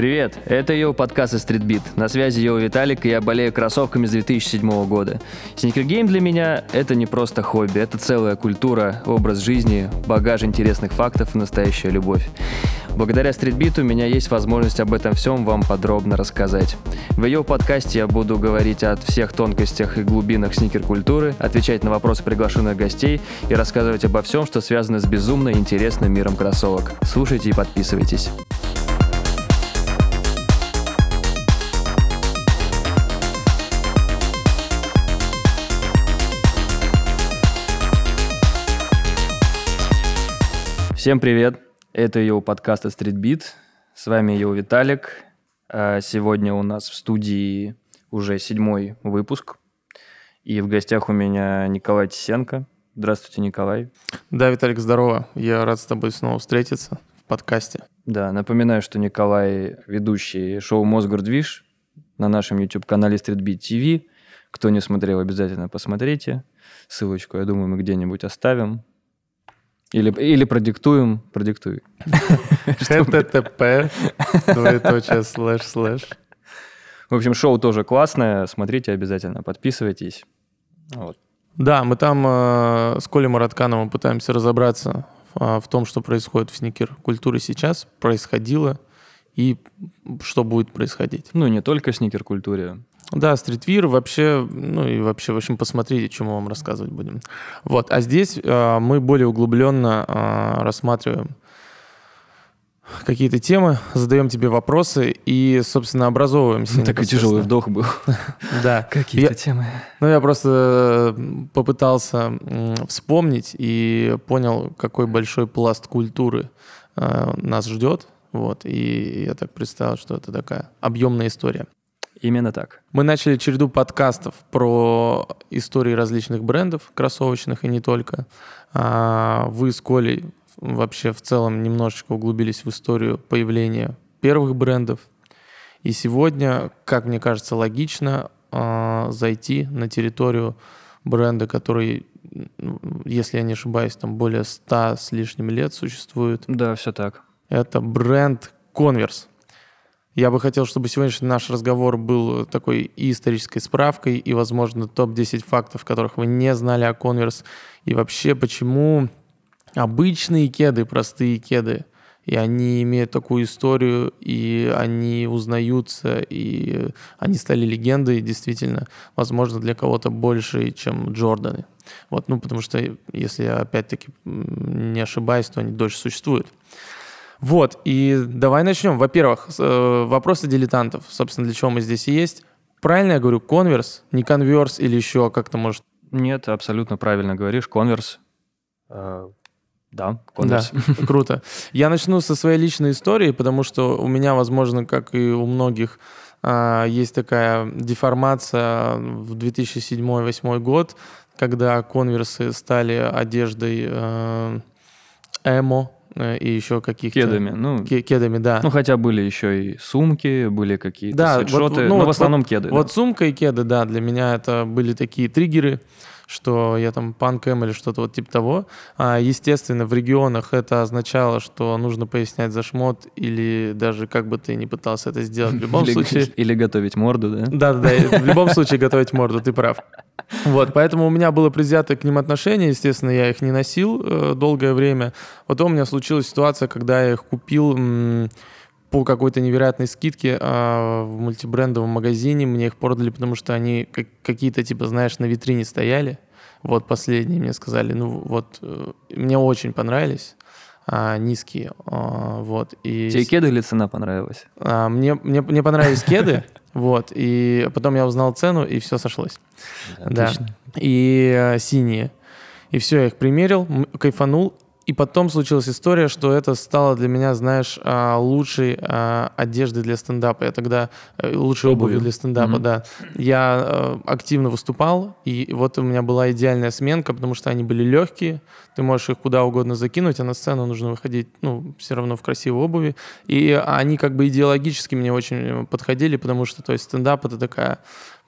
Привет, это Йоу подкаст из Streetbeat. На связи Йоу Виталик, и я болею кроссовками с 2007 года. Sneaker game для меня — это не просто хобби, это целая культура, образ жизни, багаж интересных фактов и настоящая любовь. Благодаря Streetbeat у у меня есть возможность об этом всем вам подробно рассказать. В йоу подкасте я буду говорить о всех тонкостях и глубинах sneaker -культуры, отвечать на вопросы приглашенных гостей и рассказывать обо всем, что связано с безумно интересным миром кроссовок. Слушайте и подписывайтесь. Всем привет! Это его подкаст Beat. С вами его Виталик. А сегодня у нас в студии уже седьмой выпуск. И в гостях у меня Николай Тисенко. Здравствуйте, Николай. Да, Виталик, здорово. Я рад с тобой снова встретиться в подкасте. Да, напоминаю, что Николай ведущий шоу «Мосгордвиж» на нашем YouTube-канале Beat TV. Кто не смотрел, обязательно посмотрите. Ссылочку, я думаю, мы где-нибудь оставим. Или, или продиктуем, продиктуй. http, двоеточие, слэш, слэш. В общем, шоу тоже классное, смотрите обязательно, подписывайтесь. Вот. Да, мы там э, с Колей Мараткановым пытаемся разобраться э, в том, что происходит в сникер-культуре сейчас, происходило и что будет происходить. Ну, не только в сникер-культуре. Да, стритвир вообще, ну и вообще, в общем, посмотрите, чем мы вам рассказывать будем. Вот, а здесь э, мы более углубленно э, рассматриваем какие-то темы, задаем тебе вопросы и, собственно, образовываемся. Такой тяжелый вдох был. Да. Какие-то темы. Ну, я просто попытался вспомнить и понял, какой большой пласт культуры э, нас ждет. Вот, и я так представил, что это такая объемная история. Именно так. Мы начали череду подкастов про истории различных брендов кроссовочных и не только. А, вы с Колей вообще в целом немножечко углубились в историю появления первых брендов. И сегодня, как мне кажется, логично а, зайти на территорию бренда, который, если я не ошибаюсь, там более ста с лишним лет существует. Да, все так. Это бренд Converse. Я бы хотел, чтобы сегодняшний наш разговор был такой и исторической справкой, и, возможно, топ-10 фактов, которых вы не знали о Converse, и вообще, почему обычные кеды, простые кеды, и они имеют такую историю, и они узнаются, и они стали легендой, действительно, возможно, для кого-то больше, чем Джорданы. Вот, ну, потому что, если я опять-таки не ошибаюсь, то они дольше существуют. Вот, и давай начнем. Во-первых, э, вопросы дилетантов. Собственно, для чего мы здесь и есть. Правильно я говорю, конверс, не конверс или еще как-то может? Нет, абсолютно правильно говоришь, конверс. Э, да, конверс. Да, круто. Я начну со своей личной истории, потому что у меня, возможно, как и у многих, э, есть такая деформация в 2007-2008 год, когда конверсы стали одеждой э, эмо, и еще каких-то... Кедами, ну... Кедами, да. Ну, хотя были еще и сумки, были какие-то да, свитшоты, вот, ну, но вот, в основном вот, кеды. Вот да. сумка и кеды, да, для меня это были такие триггеры, что я там панкэм или что-то вот типа того. А, естественно, в регионах это означало, что нужно пояснять за шмот или даже как бы ты не пытался это сделать в любом или, случае. Или готовить морду, да? Да-да-да, в любом случае готовить морду, ты прав. Вот, поэтому у меня было предвзятое к ним отношение, естественно, я их не носил э, долгое время. Потом у меня случилась ситуация, когда я их купил м- по какой-то невероятной скидке э, в мультибрендовом магазине. Мне их продали, потому что они как- какие-то, типа, знаешь, на витрине стояли. Вот последние мне сказали, ну вот, э, мне очень понравились а, низкие. А, вот, и... Тебе кеды или цена понравилась? А, мне, мне, мне понравились кеды, вот, и потом я узнал цену, и все сошлось. Да. И а, синие. И все, я их примерил, кайфанул, и потом случилась история, что это стало для меня, знаешь, а, лучшей а, одеждой для стендапа. Я тогда э, лучшей обувью для стендапа, mm-hmm. да. Я э, активно выступал, и вот у меня была идеальная сменка, потому что они были легкие, ты можешь их куда угодно закинуть, а на сцену нужно выходить, ну, все равно в красивой обуви. И они как бы идеологически мне очень подходили, потому что, то есть, стендап — это такая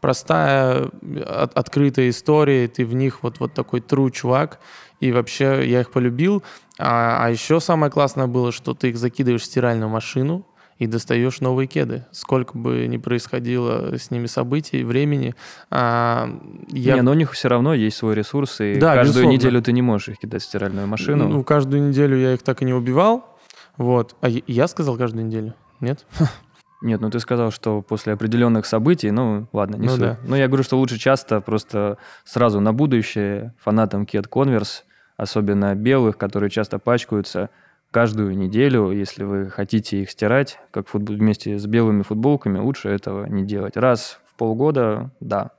простая, от, открытая история, ты в них вот, вот такой true чувак, и вообще я их полюбил. А, а еще самое классное было, что ты их закидываешь в стиральную машину, и достаешь новые кеды. Сколько бы ни происходило с ними событий, времени. А, я... Не, но у них все равно есть свой ресурс, и да, каждую безусловно. неделю ты не можешь их кидать в стиральную машину. Ну, каждую неделю я их так и не убивал. Вот. А я сказал каждую неделю? Нет? Нет, ну ты сказал, что после определенных событий, ну ладно, не ну, суть. Да. Но я говорю, что лучше часто просто сразу на будущее фанатам Cat Converse, особенно белых, которые часто пачкаются, каждую неделю, если вы хотите их стирать, как футбол, вместе с белыми футболками, лучше этого не делать. Раз в полгода, да,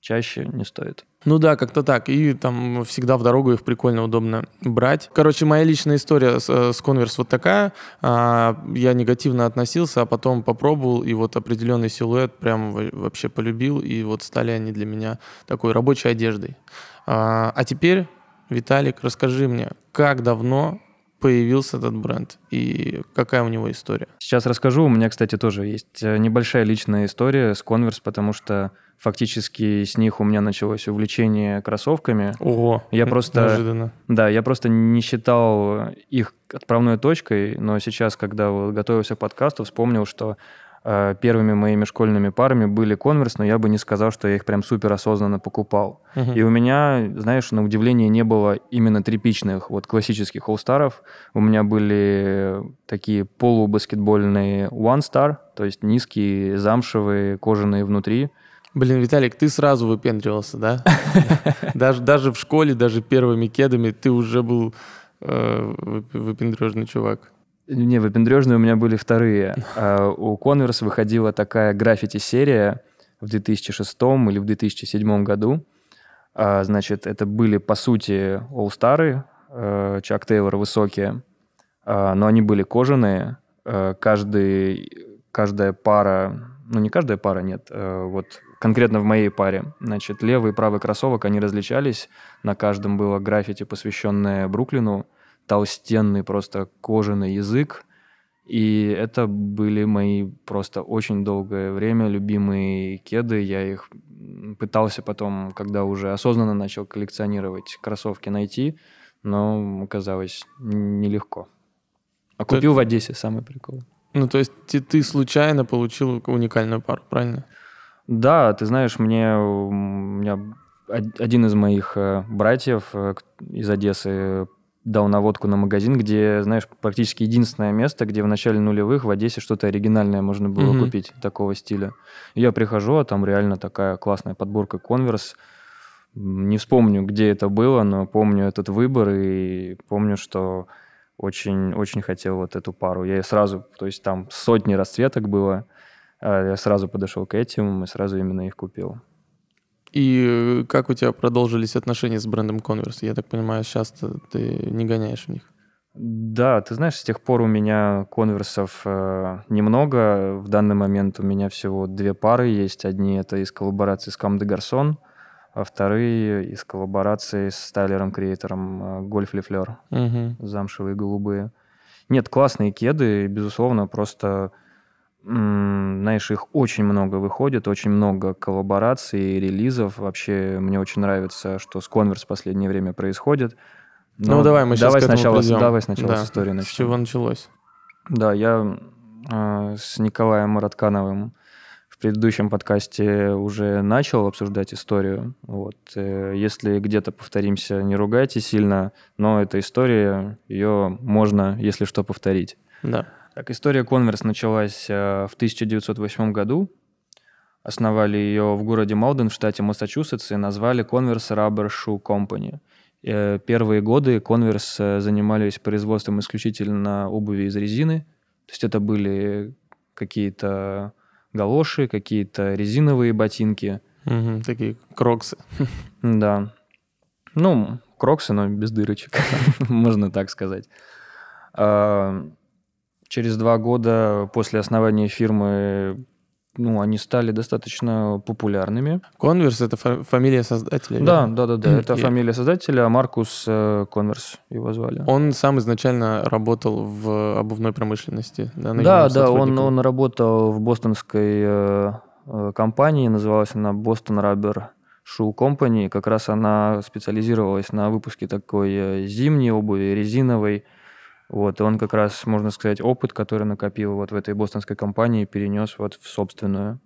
чаще не стоит. Ну да, как-то так. И там всегда в дорогу их прикольно, удобно брать. Короче, моя личная история с, с Converse вот такая. А, я негативно относился, а потом попробовал, и вот определенный силуэт прям вообще полюбил, и вот стали они для меня такой рабочей одеждой. А, а теперь, Виталик, расскажи мне, как давно появился этот бренд и какая у него история? Сейчас расскажу. У меня, кстати, тоже есть э, небольшая личная история с Converse, потому что фактически с них у меня началось увлечение кроссовками. Ого, я просто, неожиданно. Да, я просто не считал их отправной точкой, но сейчас, когда вот готовился к подкасту, вспомнил, что Э, первыми моими школьными парами были конверс, но я бы не сказал, что я их прям супер осознанно покупал. Uh-huh. И у меня, знаешь, на удивление не было именно тряпичных, вот классических all-старов. У меня были такие полубаскетбольные one star, то есть низкие, замшевые, кожаные внутри. Блин, Виталик, ты сразу выпендривался, да? Даже, даже в школе, даже первыми кедами ты уже был э, выпендрежный чувак. Не, выпендрежные у меня были вторые. А у Converse выходила такая граффити-серия в 2006 или в 2007 году. А, значит, это были, по сути, All-Star'ы, э, Чак Тейлор высокие, а, но они были кожаные. Э, каждый, каждая пара, ну не каждая пара, нет, э, вот конкретно в моей паре, значит, левый и правый кроссовок, они различались. На каждом было граффити, посвященное Бруклину – толстенный просто кожаный язык. И это были мои просто очень долгое время любимые кеды. Я их пытался потом, когда уже осознанно начал коллекционировать кроссовки, найти, но оказалось нелегко. А купил ты... в Одессе, самый прикол. Ну, то есть ты, ты случайно получил уникальную пару, правильно? Да, ты знаешь, мне у меня один из моих э, братьев э, из Одессы дал наводку на магазин, где, знаешь, практически единственное место, где в начале нулевых в Одессе что-то оригинальное можно было mm-hmm. купить такого стиля. И я прихожу, а там реально такая классная подборка Converse. Не вспомню, где это было, но помню этот выбор и помню, что очень-очень хотел вот эту пару. Я сразу, то есть там сотни расцветок было, я сразу подошел к этим и сразу именно их купил. И как у тебя продолжились отношения с брендом Converse? Я так понимаю, сейчас ты не гоняешь в них. Да, ты знаешь, с тех пор у меня конверсов э, немного. В данный момент у меня всего две пары есть. Одни это из коллаборации с Кам де Гарсон, а вторые из коллаборации с Тайлером Креатором Гольф Лефлер. Угу. Замшевые голубые. Нет, классные кеды, безусловно, просто знаешь, их очень много выходит, очень много коллабораций, релизов. Вообще мне очень нравится, что с Converse в последнее время происходит. Но ну, давай мы сейчас давай к сначала, придем. Давай сначала да. с истории начнем. С чего началось? Да, я э, с Николаем Мараткановым в предыдущем подкасте уже начал обсуждать историю. Вот. Э, если где-то повторимся, не ругайте сильно, но эта история, ее можно, если что, повторить. Да. Так, история Converse началась э, в 1908 году. Основали ее в городе Малден в штате Массачусетс и назвали Converse Rubber Shoe Company. Э, первые годы Converse э, занимались производством исключительно обуви из резины. То есть это были какие-то галоши, какие-то резиновые ботинки. Угу, такие кроксы. Да. Ну, кроксы, но без дырочек, можно так сказать. Через два года после основания фирмы ну, они стали достаточно популярными. Конверс — это фа- фамилия создателя? Да, да, да, да. Это фамилия создателя, а Маркус э, Конверс его звали. Он сам изначально работал в обувной промышленности? Да, да, да он, он работал в бостонской э, э, компании, называлась она Boston Rubber Shoe Company. Как раз она специализировалась на выпуске такой зимней обуви, резиновой, Вот, и он как раз, можно сказать, опыт, который накопил вот в этой бостонской компании, перенес вот в собственную.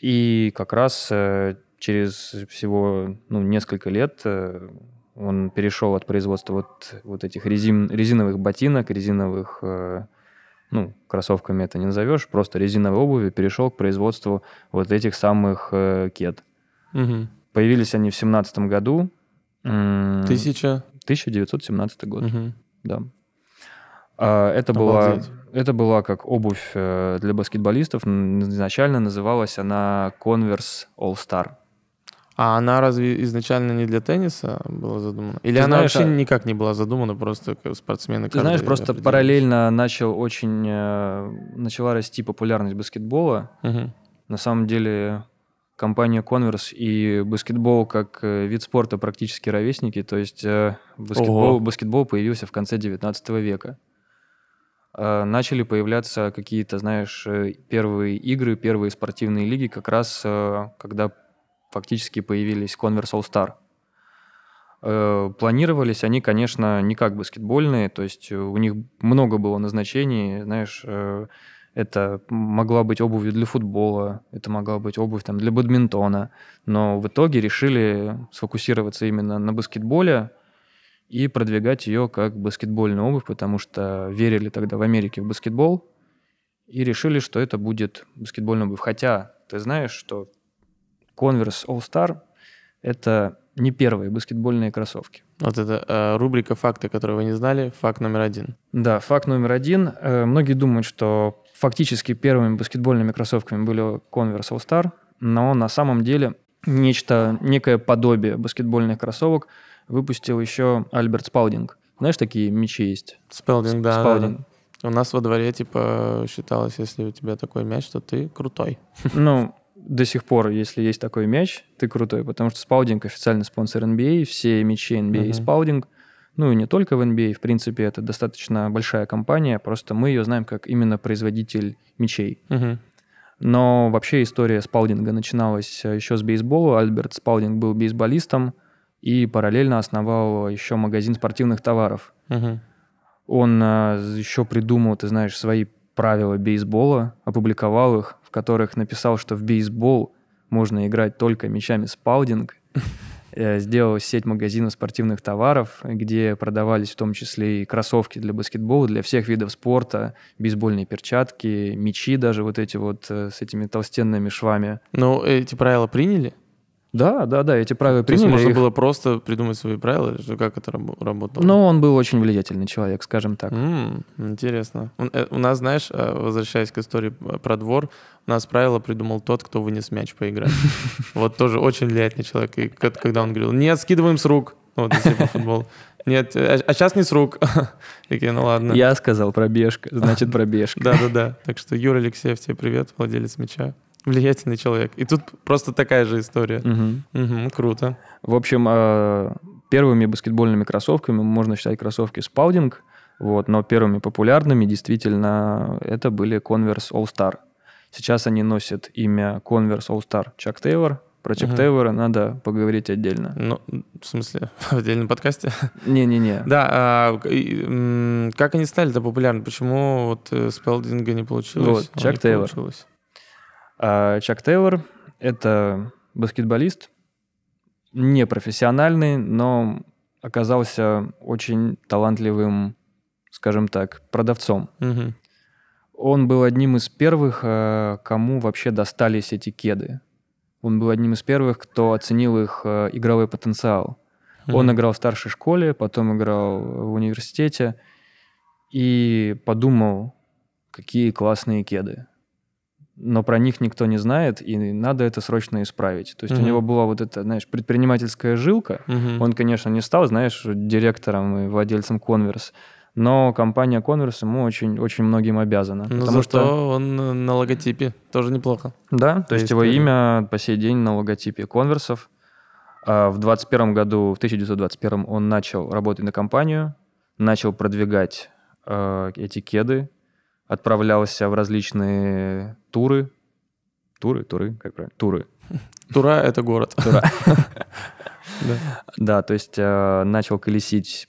И как раз э, через всего ну, несколько лет э, он перешел от производства вот, вот этих резин, резиновых ботинок, резиновых, э, ну, кроссовками это не назовешь, просто резиновой обуви, перешел к производству вот этих самых кед. Мгм. Появились они в семнадцатом году. Тысяча. 1917 год, Мгм. Да. А, Это была, это была как обувь э, для баскетболистов. Изначально называлась она Converse All Star. А она разве изначально не для тенниса была задумана? Или Ты она знаешь, вообще а- никак не была задумана, просто спортсмены Ты знаешь, просто параллельно начал очень э, начала расти популярность баскетбола. Мгм. На самом деле компания Converse и баскетбол как э, вид спорта практически ровесники. То есть э, баскетбол, Ого. баскетбол появился в конце 19 века. Э, Начали появляться какие-то, знаешь, э, первые игры, первые спортивные лиги, как раз когда фактически появились Converse All Star. Планировались они, конечно, не как баскетбольные, то есть у них много было назначений, знаешь, это могла быть обувь для футбола, это могла быть обувь там, для бадминтона, но в итоге решили сфокусироваться именно на баскетболе и продвигать ее как баскетбольную обувь, потому что верили тогда в Америке в баскетбол и решили, что это будет баскетбольная обувь. Хотя ты знаешь, что Converse All Star — это не первые баскетбольные кроссовки. Вот это э, рубрика «Факты, которые вы не знали». Факт номер один. Да, факт номер один. Э, Многие думают, что фактически первыми баскетбольными кроссовками были Converse All Star, но на самом деле нечто, некое подобие баскетбольных кроссовок выпустил еще Альберт Спалдинг. Знаешь, такие мячи есть? Спелдинг, да, да, Спалдинг. да. У нас во дворе, типа, считалось, если у тебя такой мяч, то ты крутой. Ну, до сих пор, если есть такой мяч, ты крутой, потому что Спаудинг официальный спонсор NBA, все мячи NBA Мгм. Спаудинг. Ну и не только в NBA, в принципе, это достаточно большая компания, просто мы ее знаем как именно производитель мячей. Мгм. Но вообще история Спалдинга начиналась э, еще с бейсбола. Альберт Спалдинг был бейсболистом и параллельно основал еще магазин спортивных товаров. Мгм. Он э, еще придумал, ты знаешь, свои правила бейсбола, опубликовал их, которых написал, что в бейсбол можно играть только мячами Спалдинг. Э, Сделал сеть магазинов спортивных товаров, где продавались в том числе и кроссовки для баскетбола, для всех видов спорта, бейсбольные перчатки, мячи даже вот эти вот э, с этими толстенными швами. Ну, эти правила приняли? Да, да, да, эти правила То есть приняли. можно их. было просто придумать свои правила, что, как это рабо- работало? Но он был очень влиятельный человек, скажем так. М, интересно. У, э, у нас, знаешь, э, возвращаясь к истории про двор, у нас правило придумал тот, кто вынес мяч поиграть. Вот тоже очень влиятельный человек. И когда он говорил, нет, скидываем с рук. Ну, Вот, если по футболу. Нет, а сейчас не с рук. Такие, ну ладно. Я сказал пробежка, значит пробежка. Да-да-да. Так что, Юра Алексеев, тебе привет, владелец мяча. Влиятельный человек. И тут просто такая же история. Мгм. Мгм, круто. В общем, э, первыми баскетбольными кроссовками можно считать кроссовки Спаудинг, вот, но первыми популярными действительно это были Converse All Star. Сейчас они носят имя Converse All Star Чак Тейлор. Про Чак Мгм. Тейлора надо поговорить отдельно. Ну, в смысле, в отдельном подкасте? Не-не-не. Да, а, и, как они стали-то популярны? Почему вот э, Спелдинга не получилось? Вот, а Чак них Тейлор. получилось? А Чак Тейлор — это баскетболист, непрофессиональный, но оказался очень талантливым, скажем так, продавцом. Мгм. Он был одним из первых, э, кому вообще достались эти кеды. Он был одним из первых, кто оценил их э, игровой потенциал. Он Мгм. играл в старшей школе, потом играл в университете и подумал, какие классные кеды. Но про них никто не знает, и надо это срочно исправить. То есть у Мгм. него была вот эта, знаешь, предпринимательская жилка. Мгм. Он, конечно, не стал, знаешь, директором и владельцем Converse, но компания Converse ему очень, очень многим обязана. Но потому зато что, он на логотипе тоже неплохо. да, то есть его история. имя по сей день на логотипе Конверсов. А В 21 году, в 1921 он начал работать на компанию, начал продвигать э, эти кеды, отправлялся в различные туры. Туры, туры, как правильно? Туры. Тура — это город. Тура. Да. То есть э, начал колесить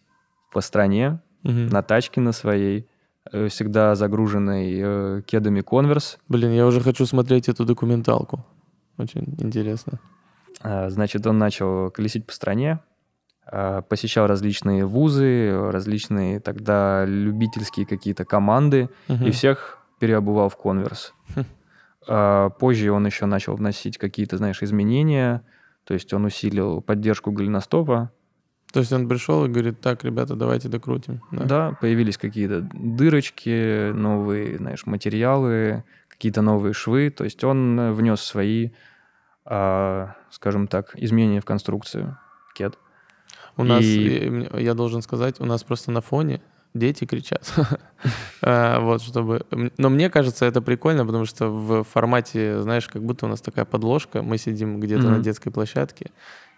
по стране, на тачке на своей, э, всегда загруженной э, кедами Converse. Блин, я уже хочу смотреть эту документалку. Очень интересно. А, Значит, он начал колесить по стране, посещал различные вузы, различные тогда любительские какие-то команды, Мгм. и всех переобувал в конверс. Хм. А, Позже он еще начал вносить какие-то, знаешь, изменения, то есть он усилил поддержку голеностопа. То есть он пришел и говорит, так, ребята, давайте докрутим. Да, появились какие-то дырочки, новые, знаешь, материалы, какие-то новые швы, то есть он э, внес свои, а, скажем так, изменения в конструкцию кед. У нас, И- э, мне- я должен сказать, у нас просто на фоне дети кричат. А, Вот, чтобы... Но мне кажется, это прикольно, потому что в формате, знаешь, как будто у нас такая подложка, мы сидим где-то на детской площадке,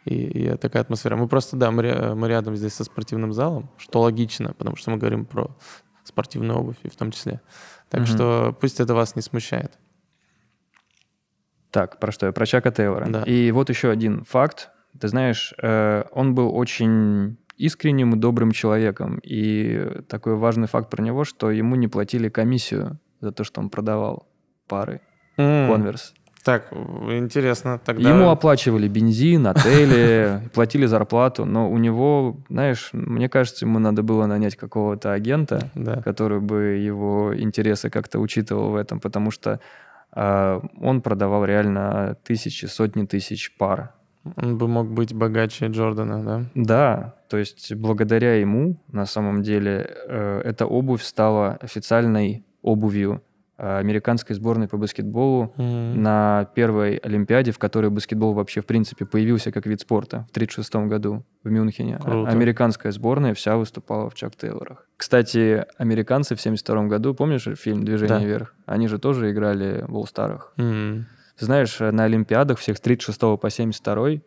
и, и такая атмосфера. Мы просто, да, мы, мы рядом здесь со спортивным залом, что логично, потому что мы говорим про спортивную обувь и в том числе. Так Мгм. что пусть это вас не смущает. Так, про что я? Про Чака Тейлора. Да. И вот еще один факт. Ты знаешь, э, он был очень искренним и добрым человеком. И такой важный факт про него, что ему не платили комиссию за то, что он продавал пары Converse. Так, интересно. Тогда... Ему оплачивали бензин, отели, платили зарплату, но у него, знаешь, мне кажется, ему надо было нанять какого-то агента, Да. который бы его интересы как-то учитывал в этом, потому что а, он продавал реально тысячи, сотни тысяч пар. Он бы мог быть богаче Джордана, да? Да, то есть благодаря ему на самом деле э, эта обувь стала официальной обувью э, американской сборной по баскетболу М. на первой Олимпиаде, в которой баскетбол вообще в принципе появился как вид спорта в 1936 году в Мюнхене. Круто. Американская сборная вся выступала в Чак Тейлорах. Кстати, американцы в 1972 году, помнишь фильм «Движение Да. вверх»? Они же тоже играли в All-Старах. М. Ты знаешь, э, на Олимпиадах всех с 36 по 72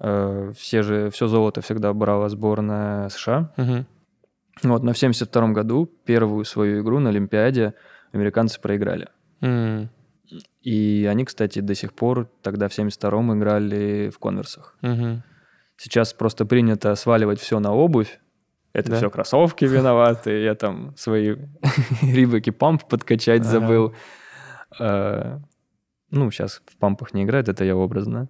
э, все же, все золото всегда брала сборная США. Мгм. Вот, но в 72 году первую свою игру на Олимпиаде американцы проиграли. М. И они, кстати, до сих пор тогда в 72-м играли в конверсах. Мгм. Сейчас просто принято сваливать все на обувь. Это Да. все кроссовки виноваты. Я там свои рибаки памп подкачать забыл. Ну, сейчас в пампах не играет, это я образно.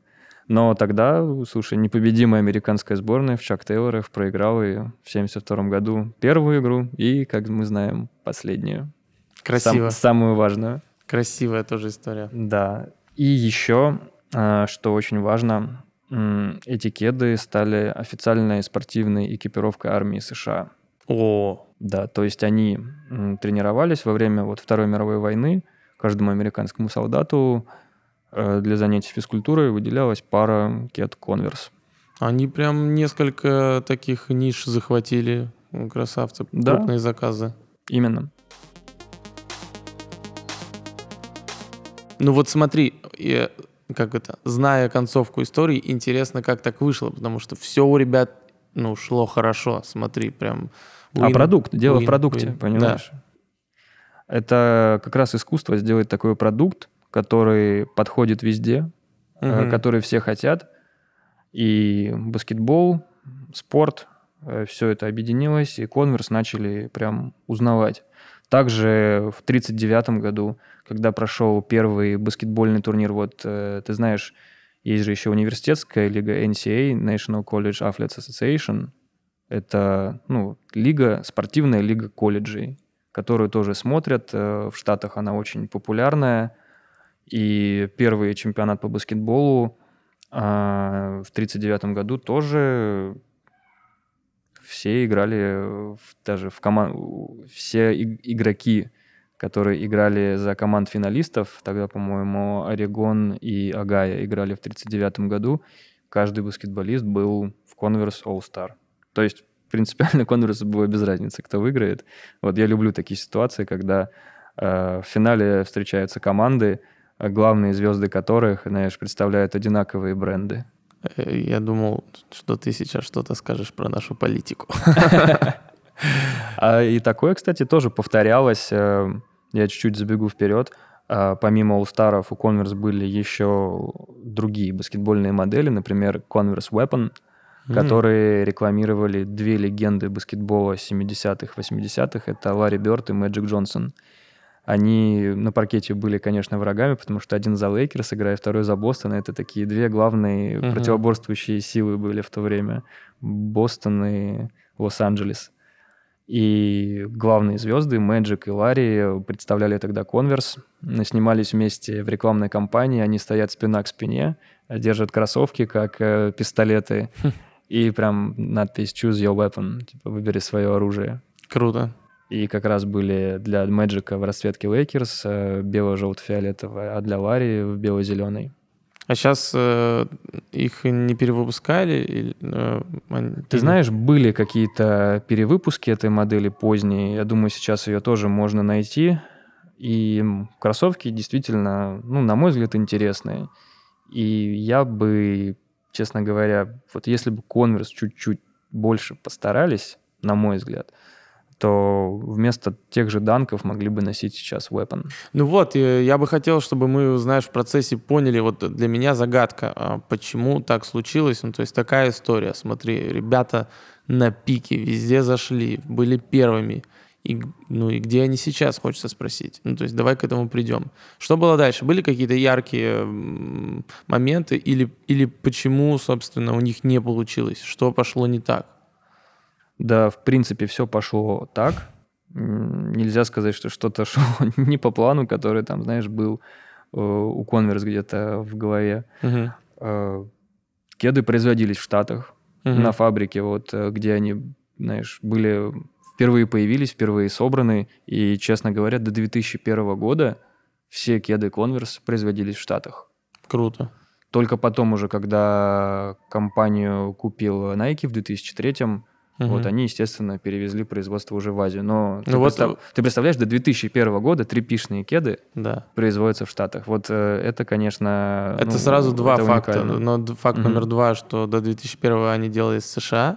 Но тогда, слушай, непобедимая американская сборная в Чак Тейлорах проиграла ее в 72 году первую игру и, как мы знаем, последнюю. Красиво. Сам- самую важную. Красивая тоже история. Да. И еще, а, что очень важно, эти кеды стали официальной спортивной экипировкой армии США. О, Да, то есть они тренировались во время вот Второй мировой войны. Каждому американскому солдату э, для занятий физкультурой выделялась пара кед Конверс. они прям несколько таких ниш захватили. Красавцы. Да. Крупные заказы. Именно. Ну вот смотри, я, как это, зная концовку истории, интересно, как так вышло, потому что все у ребят, ну, шло хорошо. Смотри, прям... А win- продукт, дело в win- продукте, win. понимаешь? Это как раз искусство сделать такой продукт, который подходит везде, э, Мгм. который все хотят. И баскетбол, спорт, все это объединилось, и Converse начали прям узнавать. Также в 1939 году, когда прошел первый баскетбольный турнир, вот э, ты знаешь, есть же еще университетская лига NCAA, National College Athletes Association. Это ну, лига, спортивная лига колледжей, которую тоже смотрят. Э, В Штатах она очень популярная. И первый чемпионат по баскетболу а, в 1939 году тоже все играли даже в команду, все игроки, которые играли за команд финалистов, тогда, по-моему, Орегон и Агая играли в 1939 году, каждый баскетболист был в Converse All-Star. То есть принципиально Converse было без разницы, кто выиграет. Вот я люблю такие ситуации, когда э, в финале встречаются команды, э, главные звезды которых, знаешь, представляют одинаковые бренды. Э, Я думал, что ты сейчас что-то скажешь про нашу политику. А и такое, кстати, тоже повторялось. э, Я чуть-чуть забегу вперед. А, Помимо All-Star'ов у Converse были еще другие баскетбольные модели, например, Converse Weapon. М. которые рекламировали две легенды баскетбола 70-х, 80-х. Это Ларри Бёрд и Мэджик Джонсон. Они на паркете были, конечно, врагами, потому что один за Лейкерс играет, второй за Бостон. Это такие две главные Мгм. противоборствующие силы были в то время. Бостон и Лос-Анджелес. И главные звезды, Мэджик и Ларри, представляли тогда Converse. Снимались вместе в рекламной кампании. Они стоят спина к спине, держат кроссовки, как э, пистолеты. И прям надпись «Choose your weapon», типа «Выбери свое оружие». Круто. И как раз были для Мэджика в расцветке Лейкерс э, бело-желто-фиолетовая, а для Ларри в бело-зеленый. А сейчас их не перевыпускали? или, э, они- Ты знаешь, были какие-то перевыпуски этой модели поздние. Я думаю, сейчас ее тоже можно найти. И кроссовки действительно, ну, на мой взгляд, интересные. И я бы, честно говоря, вот если бы Converse чуть-чуть больше постарались, на мой взгляд, то вместо тех же данков могли бы носить сейчас Weapon. Ну вот, я бы хотел, чтобы мы, знаешь, в процессе поняли, вот для меня загадка, а почему так случилось. Ну, то есть такая история. Смотри, ребята на пике везде зашли, были первыми. И, ну и где они сейчас, хочется спросить. Ну, то есть давай к этому придем. Что было дальше? Были какие-то яркие моменты или, или почему, собственно, у них не получилось? Что пошло не так? Да, в принципе, все пошло так. Нельзя сказать, что что-то шло не по плану, который там, знаешь, был э, у Converse где-то в голове. Э, Кеды производились в Штатах, Мгм. на фабрике, вот, э, где они, знаешь, были впервые появились, впервые собраны. И, честно говоря, до 2001 года все кеды Converse производились в Штатах. Круто. Только потом уже, когда компанию купил Nike в 2003 вот Мгм. они, естественно, перевезли производство уже в Азию. Но ты, Ну вот- представ- ты представляешь, до 2001 года трипишные кеды Да. производятся в Штатах. Вот э, это, конечно... Это ну, сразу два это факта. уникально. Но д- факт Мгм. номер два, что до 2001 они делали в США.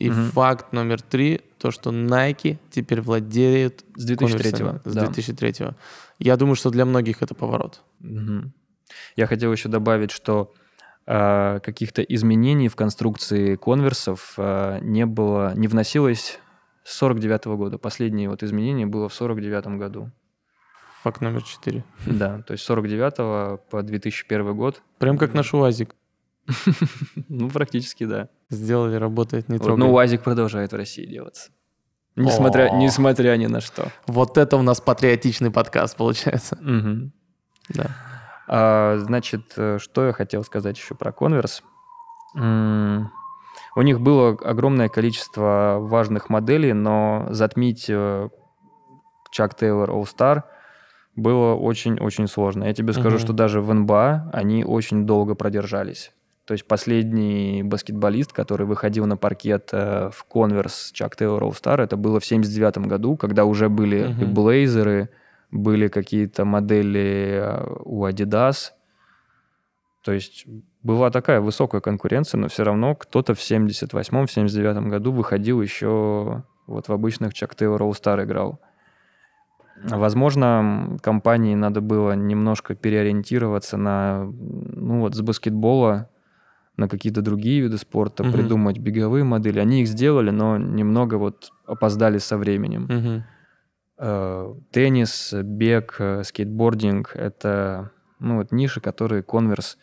И Мгм. факт номер три, то, что Nike теперь владеет С 2003 конверсами. С да. 2003 Я думаю, что для многих это поворот. Мгм. Я хотел еще добавить, что э, каких-то изменений в конструкции конверсов э, не было, не вносилось с 49 года. Последнее вот изменение было в 49 году. Факт номер четыре. Да, то есть с 49 по 2001 год. Прям как наш УАЗик. Ну, практически, да. Сделали, работает, не трогай. но УАЗик продолжает в России делаться. Несмотря, несмотря ни на что. Вот это у нас патриотичный подкаст получается. Да. А, значит, э, что я хотел сказать еще про Converse. М, У них было огромное количество важных моделей, но затмить э, Chuck Taylor All Star было очень-очень сложно. Я тебе скажу, что даже в НБА они очень долго продержались. То есть последний баскетболист, который выходил на паркет э, в Converse Chuck Taylor All Star, это было в 79 году, когда уже были и Мгм. блейзеры, были какие-то модели э, у Adidas. То есть была такая высокая конкуренция, но все равно кто-то в 78-м, в 79 году выходил еще вот в обычных Chuck Taylor All Star играл. Возможно, компании надо было немножко переориентироваться на, ну вот, с баскетбола на какие-то другие виды спорта, Мгм. придумать беговые модели. Они их сделали, но немного вот опоздали со временем. Э, Теннис, бег, э, скейтбординг — это ну, вот ниши, которые Converse...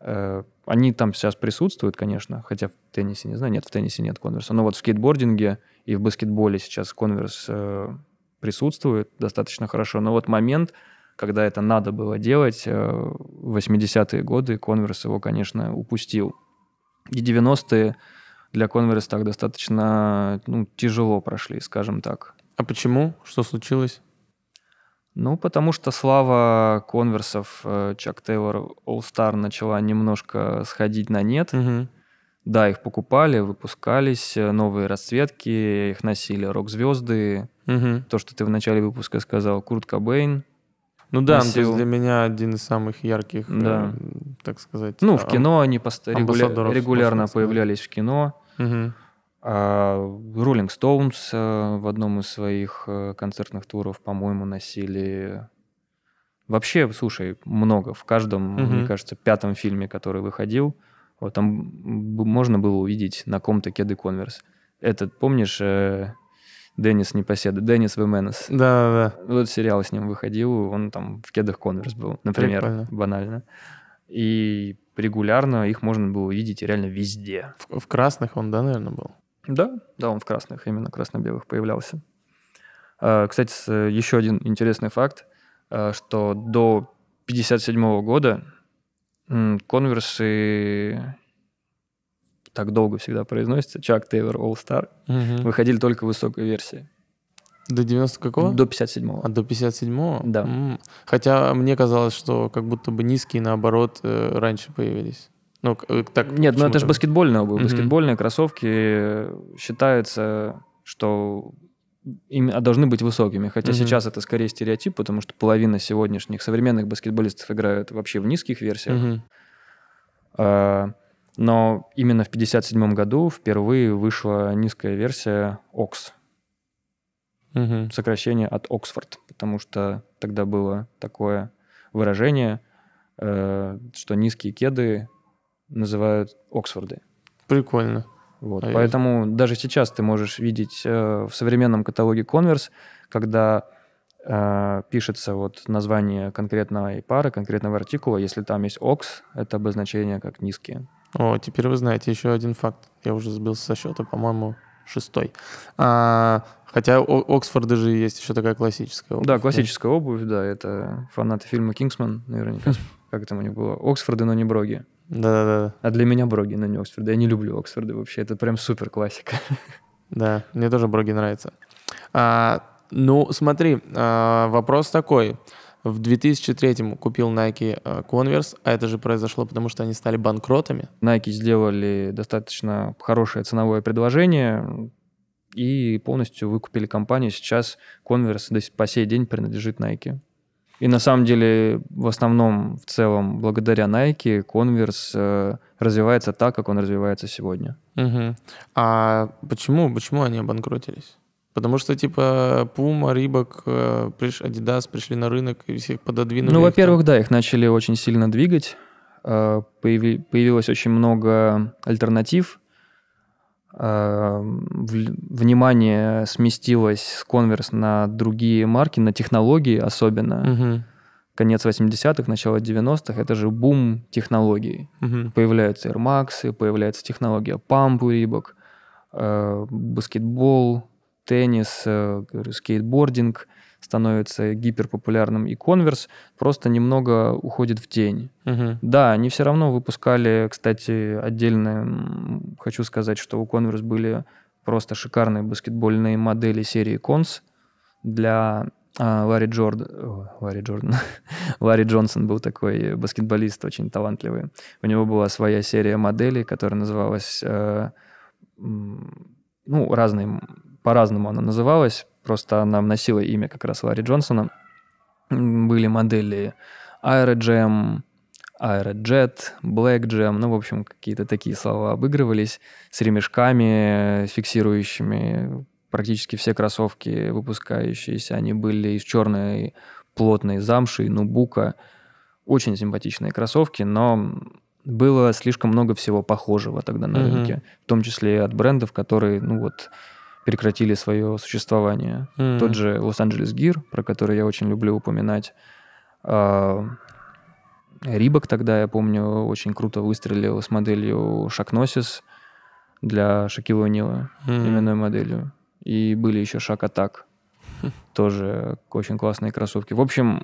э, Они там сейчас присутствуют, конечно, хотя в теннисе, не знаю, нет, в теннисе нет Converse. Но вот в скейтбординге и в баскетболе сейчас Converse присутствует достаточно хорошо. Но вот момент, когда это надо было делать, э, в 80-е годы Converse его, конечно, упустил. И 90-е для Converse так достаточно ну, тяжело прошли, скажем так. А почему? Что случилось? Ну, потому что слава конверсов э, Чак Тейлор All Star начала немножко сходить на нет. Мгм. Да, их покупали, выпускались, э, новые расцветки, их носили рок-звезды. Мгм. То, что ты в начале выпуска сказал, Курт Кобейн. Ну да, ну, то есть для меня один из самых ярких, э, Да. так сказать. Ну, в а, кино они пост- регуля- регулярно появлялись в кино. мгм. Роллинг Стоунс в одном из своих э, концертных туров, по-моему, носили... Вообще, слушай, много. В каждом, Мгм. мне кажется, пятом фильме, который выходил, Вот там можно было увидеть на ком-то кеды Конверс. Этот, помнишь, э, Деннис Непоседа, Деннис Веменес? Да-да-да. Вот сериал с ним выходил, он там в кедах Конверс был, например, Прикольно. банально. И регулярно их можно было увидеть реально везде. В, в красных он, да, наверное, был? Да, да, он в красных, именно красно-белых появлялся. А, Кстати, еще один интересный факт, а, что до 57 года конверсы так долго всегда произносятся, Чак Тейлор All Star, выходили только в высокой версии. До 90 какого? До 57 А до 57-го? Да. М. Хотя мне казалось, что как будто бы низкие, наоборот, э, раньше появились. Ну, э, так Нет, ну это же почему-то. баскетбольная обувь. Мгм. Баскетбольные кроссовки э, считается, что ими- а должны быть высокими. Хотя Мгм. сейчас это скорее стереотип, потому что половина сегодняшних современных баскетболистов играют вообще в низких версиях. Мгм. А, Но именно в 57 году впервые вышла низкая версия Ox, Мгм. сокращение от Оксфорд, потому что тогда было такое выражение, э, что низкие кеды называют Оксфорды. Прикольно. Вот, А я- поэтому даже сейчас ты можешь видеть э, в современном каталоге Converse, когда э, пишется вот название конкретной пары, конкретного артикула, если там есть OX, это обозначение как низкие. О, теперь вы знаете еще один факт. Я уже сбился со счета, по-моему, шестой. А, хотя О- Оксфорды же есть еще такая классическая. обувь, Да, классическая обувь, да, это фанаты фильма «Кингсман», наверняка. Как там у них было? Оксфорды, но не Броги. Да-да-да. А для меня Броги, но не Оксфорды. Я не люблю Оксфорды вообще, это прям супер классика. Да, мне тоже Броги нравится. А, ну, смотри, а, вопрос такой. В 2003 купил Nike а, Converse, а это же произошло, потому что они стали банкротами. Nike сделали достаточно хорошее ценовое предложение и полностью выкупили компанию. Сейчас Converse по сей день принадлежит Nike. И на самом деле, в основном, в целом, благодаря Nike, Converse э, развивается так, как он развивается сегодня. Мгм. А почему, почему они обанкротились? Потому что, типа, Puma, э, приш- Adidas пришли на рынок и всех пододвинули. Ну, во-первых, да, их начали очень сильно двигать. Э, появи- Появилось очень много альтернатив. Э, Внимание сместилось с Converse на другие марки, на технологии особенно. Мгм. Конец 80-х, начало 90-х, это же бум технологий. Мгм. Появляются Air Max, появляется технология Pump у Reebok, э, баскетбол, теннис, э, говорю, скейтбординг становится гиперпопулярным, и Converse просто немного уходит в тень. Мгм. Да, они все равно выпускали, кстати, отдельно хочу сказать, что у Converse были просто шикарные баскетбольные модели серии Cons для а, Ларри Джордан. о, Ларри Джордан. Ларри Джонсон был такой баскетболист очень талантливый. У него была своя серия моделей, которая называлась... э, ну, разные, по-разному она называлась, просто она носила имя как раз Ларри Джонсона. Были модели Aerojam, Aerojet, Black Jam, ну, в общем, какие-то такие слова обыгрывались с ремешками фиксирующими. Практически все кроссовки, выпускающиеся, они были из черной плотной замши, нубука. Очень симпатичные кроссовки, но было слишком много всего похожего тогда на Мгм. рынке, в том числе и от брендов, которые, ну вот, прекратили свое существование. Мгм. Тот же Лос-Анджелес Гир, про который я очень люблю упоминать. А, Рибок тогда, я помню, очень круто выстрелил с моделью Шакносис для Шакила Нила, Мгм. именной моделью. И были еще Шак Атак. Тоже очень классные кроссовки. В общем,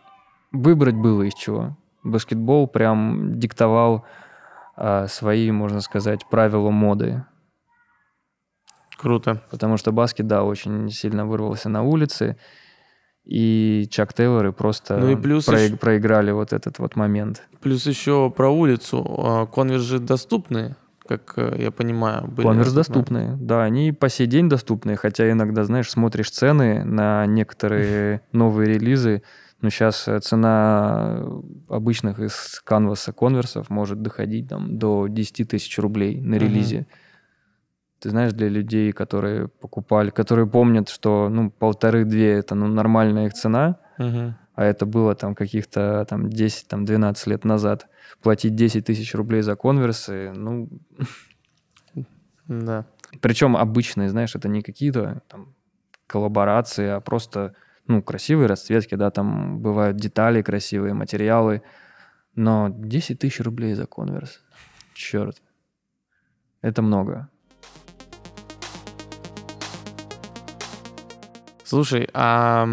выбрать было из чего. Баскетбол прям диктовал а, свои, можно сказать, правила моды. Круто. Потому что баскет, да, очень сильно вырвался на улице, и Чак Тейлоры просто Ну и плюс проиг- ещё- проиграли вот этот вот момент. Плюс еще про улицу. А, же доступны, как э, я понимаю. были Конверс доступные. Да, они по сей день доступны, хотя иногда, знаешь, смотришь цены на некоторые новые релизы, но сейчас цена обычных из канваса конверсов может доходить там, до 10 тысяч рублей на релизе. Ты знаешь, для людей, которые покупали, которые помнят, что ну, полторы-две это ну, нормальная их цена, Мгм. а это было там каких-то там 10-12 лет назад, платить 10 тысяч рублей за конверсы, ну... Да. Причем обычные, знаешь, это не какие-то там коллаборации, а просто, ну, красивые расцветки, да, там бывают детали красивые, материалы, но 10 тысяч рублей за конверс, черт, это много. Слушай, а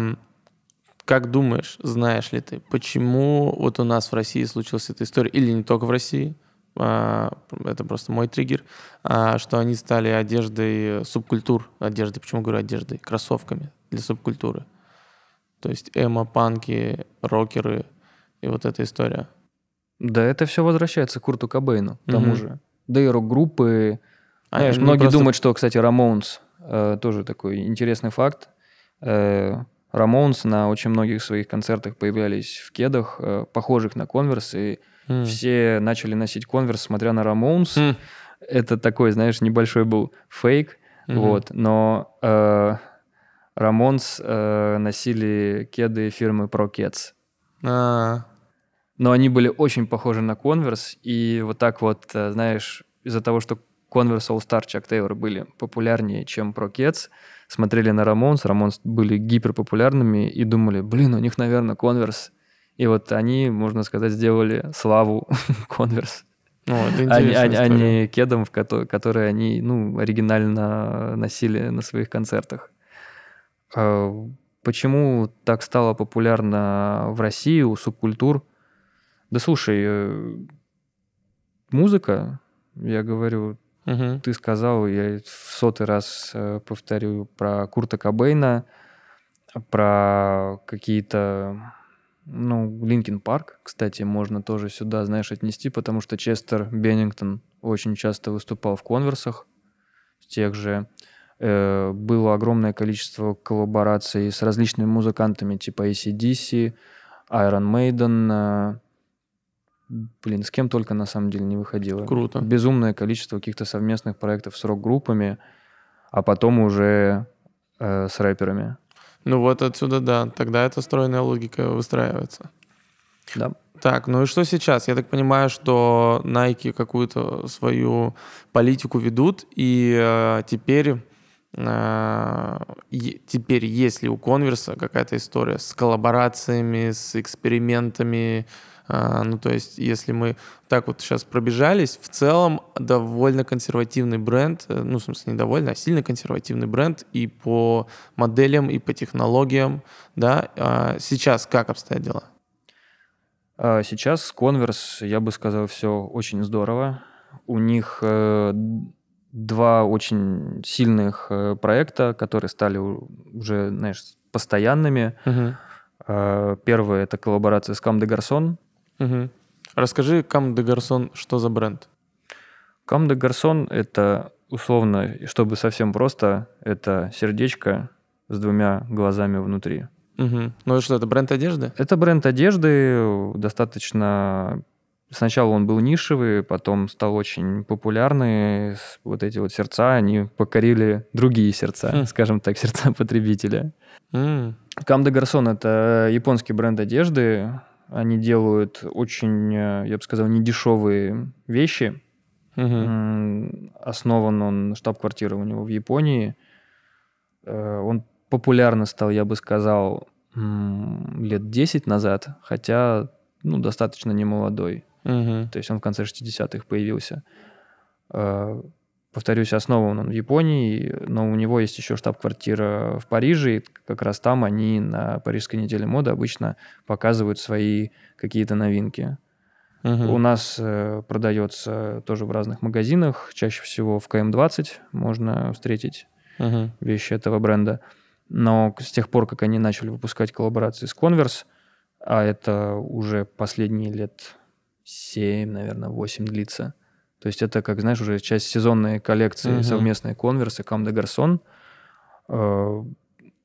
как думаешь, знаешь ли ты, почему вот у нас в России случилась эта история, или не только в России, а, это просто мой триггер, а, что они стали одеждой субкультур, одеждой, почему говорю одеждой, кроссовками для субкультуры. То есть эмо, панки, рокеры и вот эта история. Да, это все возвращается к Курту Кобейну, к тому Мгм. же. Да и рок-группы. А, Знаешь, они многие просто- думают, что, кстати, Рамоунс э, тоже такой интересный факт. Э, Рамоунс на очень многих своих концертах появлялись в кедах, э, похожих на Converse, и М. все начали носить Converse, смотря на Рамоунс. М. Это такой, знаешь, небольшой был фейк, Мгм. вот, но э, Рамонс э, носили кеды фирмы Pro Keds. А, но они были очень похожи на Converse, и вот так вот, э, знаешь, из-за того, что Converse All Star Chuck Taylor были популярнее, чем Pro Keds, смотрели на Ramones, Ramones были гиперпопулярными и думали, блин, у них, наверное, Converse. И вот они, можно сказать, сделали славу это не- а история. не кедом, которые они, ну, оригинально носили на своих концертах. А Почему так стало популярно в России у субкультур? Да слушай, э, музыка, я говорю, Мгм. ты сказал, я в сотый раз э, повторю про Курта Кобейна, про какие-то, ну, Линкин Парк, кстати, можно тоже сюда, знаешь, отнести, потому что Честер Беннингтон очень часто выступал в конверсах, тех же. Э, было огромное количество коллабораций с различными музыкантами, типа ACDC, Iron Maiden, э, блин, с кем только на самом деле не выходило. Круто. Безумное количество каких-то совместных проектов с рок-группами, а потом уже э, с рэперами. Ну вот отсюда, да, тогда эта стройная логика выстраивается. Да. Так, ну и что сейчас? Я так понимаю, что Nike какую-то свою политику ведут, и э, теперь, э, теперь есть ли у Конверса какая-то история с коллаборациями, с экспериментами? Э, ну, то есть, если мы так вот сейчас пробежались, в целом довольно консервативный бренд, э, ну, в смысле, не довольно, а сильно консервативный бренд и по моделям, и по технологиям, да? А сейчас как обстоят дела? А сейчас с Converse, я бы сказал, все очень здорово. У них э, два очень сильных э, проекта, которые стали уже, знаешь, постоянными. Э, Первый — это коллаборация с Кам де Гарсон. Мгм. Расскажи, Кам де Гарсон, что за бренд? Кам де Гарсон — это, условно, чтобы совсем просто, это сердечко с двумя глазами внутри. Мгм. Ну и что, это бренд одежды? Это бренд одежды, достаточно... Сначала он был нишевый, потом стал очень популярный. Вот эти вот сердца, они покорили другие сердца, Хм. скажем так, сердца потребителя. Кам де Гарсон — это японский бренд одежды. Они делают очень, э, я бы сказал, недешевые вещи. М, Основан он, штаб-квартира у него в Японии. Э, Он популярно стал, я бы сказал, лет 10 назад, хотя ну, достаточно немолодой. Мгм. То есть он в конце 60-х появился. Повторюсь, основан он в Японии, но у него есть еще штаб-квартира в Париже, и как раз там они на Парижской неделе моды обычно показывают свои какие-то новинки. Мгм. У нас э, продается тоже в разных магазинах, чаще всего в КМ-20 можно встретить Мгм. вещи этого бренда. Но с тех пор, как они начали выпускать коллаборации с Converse, а это уже последние лет 7, наверное, 8 длится. То есть это, как знаешь, уже часть сезонной коллекции Мгм. совместной Cam de Garçon. Э,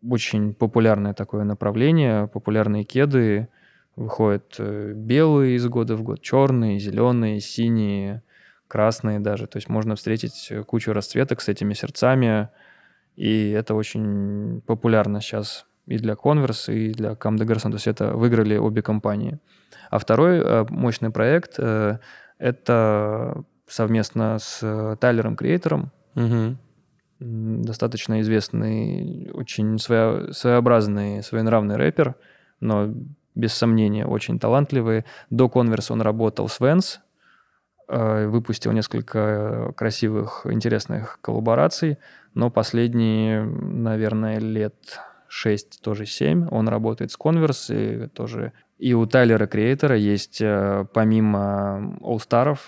Очень популярное такое направление, популярные кеды. Выходят э, белые из года в год, черные, зеленые, синие, красные даже. То есть можно встретить э, кучу расцветок с этими сердцами. И это очень популярно сейчас и для Converse, и для Comme des Garçons. То есть это выиграли обе компании. А второй э, мощный проект это совместно с э, Тайлером Креатором, м, достаточно известный, очень своя- своеобразный, своенравный рэпер, но без сомнения очень талантливый. До Converse он работал с Vans, э, выпустил несколько красивых, интересных коллабораций, но последние, наверное, лет 6, тоже 7, он работает с Converse и тоже... И у Тайлера Креатора есть, э, помимо All-Star'ов,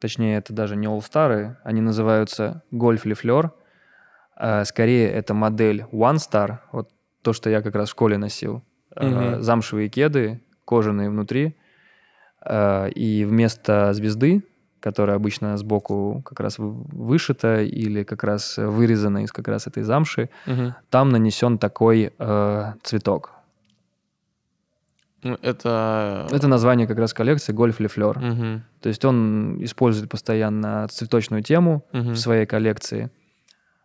точнее, это даже не All-Star'ы, они называются Golf Lefleur, а, скорее, это модель One Star, вот то, что я как раз в школе носил. Мгм. Замшевые кеды, кожаные внутри. А, И вместо звезды, которая обычно сбоку как раз вышита или как раз вырезана из как раз этой замши, Мгм. там нанесен такой э, цветок. Ну, Это... Это название как раз коллекции Golf Lefleur. Мгм. То есть он использует постоянно цветочную тему Мгм. в своей коллекции.